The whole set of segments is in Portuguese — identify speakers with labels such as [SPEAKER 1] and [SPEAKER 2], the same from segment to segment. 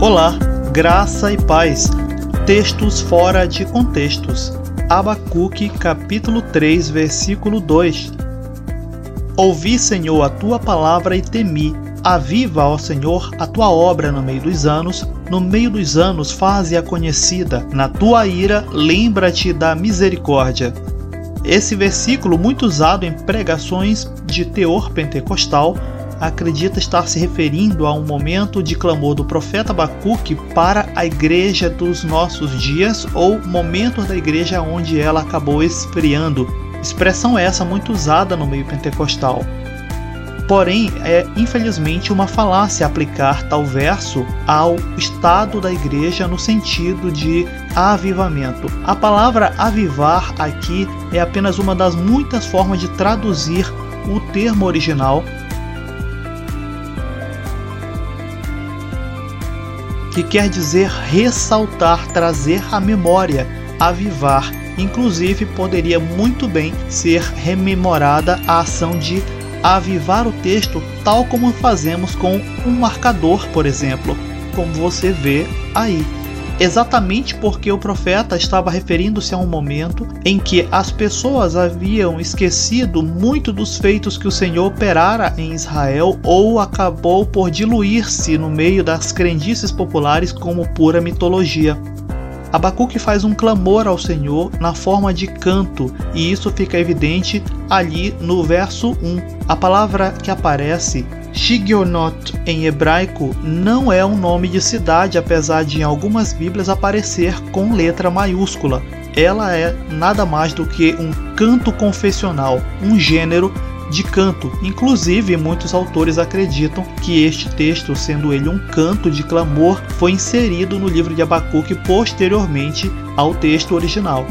[SPEAKER 1] Olá, graça e paz. Textos fora de contextos. Abacuque, capítulo 3, versículo 2. Ouvi, Senhor, a tua palavra e temi. Aviva, ó Senhor, a tua obra no meio dos anos. No meio dos anos, faze-a conhecida. Na tua ira, lembra-te da misericórdia. Esse versículo, muito usado em pregações de teor pentecostal, acredita estar se referindo a um momento de clamor do profeta Abacuque para a igreja dos nossos dias ou momentos da igreja onde ela acabou esfriando. Expressão essa muito usada no meio pentecostal. Porém, é infelizmente uma falácia aplicar tal verso ao estado da igreja no sentido de avivamento. A palavra avivar aqui é apenas uma das muitas formas de traduzir o termo original que quer dizer ressaltar, trazer à memória, avivar. Inclusive, poderia muito bem ser rememorada a ação de avivar o texto, tal como fazemos com um marcador, por exemplo, como você vê aí exatamente porque o profeta estava referindo-se a um momento em que as pessoas haviam esquecido muito dos feitos que o Senhor operara em Israel ou acabou por diluir-se no meio das crendices populares como pura mitologia. Abacuque faz um clamor ao Senhor na forma de canto, e isso fica evidente ali no verso 1. A palavra que aparece Shigionot em hebraico não é um nome de cidade, apesar de em algumas Bíblias aparecer com letra maiúscula. Ela é nada mais do que um canto confessional, um gênero de canto. Inclusive, muitos autores acreditam que este texto, sendo ele um canto de clamor, foi inserido no livro de Abacuque posteriormente ao texto original.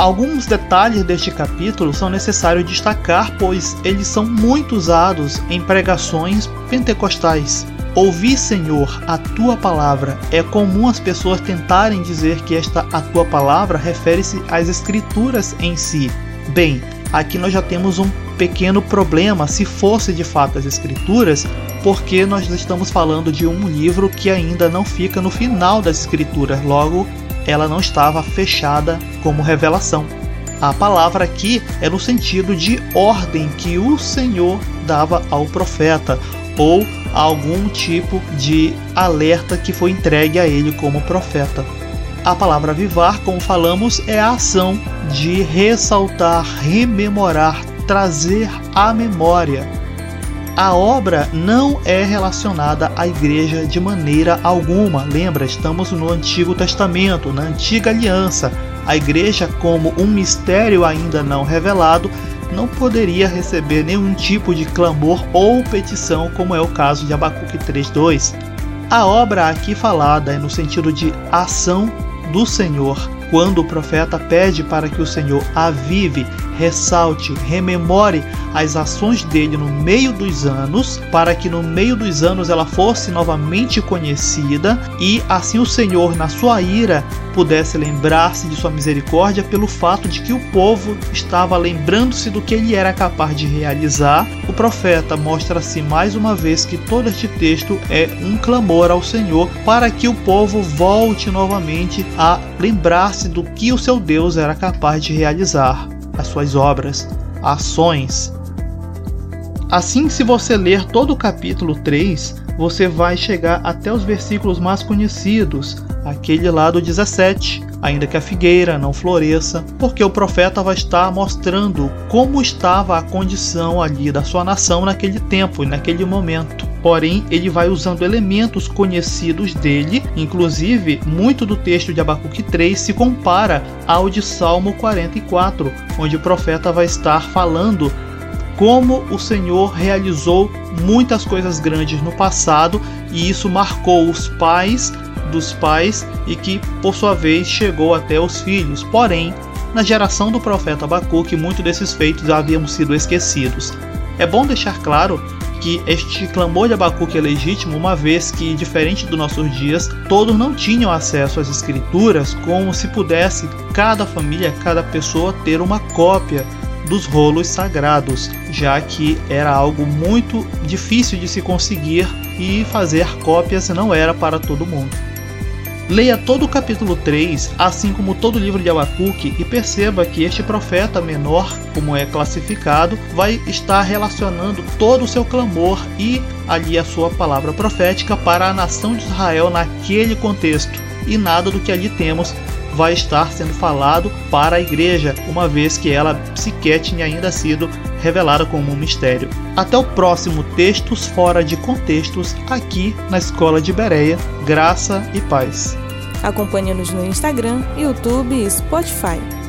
[SPEAKER 1] Alguns detalhes deste capítulo são necessários destacar, pois eles são muito usados em pregações pentecostais. Ouvi, Senhor, a tua palavra. É comum as pessoas tentarem dizer que esta a tua palavra refere-se às escrituras em si. Bem, aqui nós já temos um pequeno problema se fosse de fato as escrituras, porque nós estamos falando de um livro que ainda não fica no final das escrituras, logo ela não estava fechada como revelação. A palavra aqui é no sentido de ordem que o Senhor dava ao profeta ou algum tipo de alerta que foi entregue a ele como profeta. A palavra vivar, como falamos, é a ação de ressaltar, rememorar, trazer à memória a obra não é relacionada à igreja de maneira alguma. Lembra, estamos no Antigo Testamento, na Antiga Aliança. A igreja, como um mistério ainda não revelado, não poderia receber nenhum tipo de clamor ou petição, como é o caso de Abacuque 3:2. A obra aqui falada é no sentido de ação do Senhor, quando o profeta pede para que o Senhor avive ressalte, rememore as ações dele no meio dos anos, para que no meio dos anos ela fosse novamente conhecida e assim o Senhor, na sua ira, pudesse lembrar-se de sua misericórdia pelo fato de que o povo estava lembrando-se do que ele era capaz de realizar. O profeta mostra-se mais uma vez que todo este texto é um clamor ao Senhor para que o povo volte novamente a lembrar-se do que o seu Deus era capaz de realizar as suas obras, ações. Assim, se você ler todo o capítulo 3, você vai chegar até os versículos mais conhecidos, aquele lá do 17, ainda que a figueira não floresça, porque o profeta vai estar mostrando como estava a condição ali da sua nação naquele tempo e naquele momento. Porém ele vai usando elementos conhecidos dele, inclusive muito do texto de Abacuque 3 se compara ao de Salmo 44, onde o profeta vai estar falando como o Senhor realizou muitas coisas grandes no passado e isso marcou os pais dos pais e que por sua vez chegou até os filhos. Porém, na geração do profeta Abacuque, muitos desses feitos haviam sido esquecidos. É bom deixar claro que este clamor de Abacuque é legítimo, uma vez que, diferente dos nossos dias, todos não tinham acesso às escrituras como se pudesse cada família, cada pessoa ter uma cópia dos rolos sagrados, já que era algo muito difícil de se conseguir e fazer cópias não era para todo mundo. Leia todo o capítulo 3, assim como todo o livro de Abacuque, e perceba que este profeta menor, como é classificado, vai estar relacionando todo o seu clamor e ali a sua palavra profética para a nação de Israel naquele contexto. E nada do que ali temos vai estar sendo falado para a igreja, uma vez que ela sequer tinha ainda sido revelada como um mistério. Até o próximo Textos Fora de Contextos, aqui na Escola de Bereia. Graça e paz.
[SPEAKER 2] Acompanhe-nos no Instagram, YouTube e Spotify.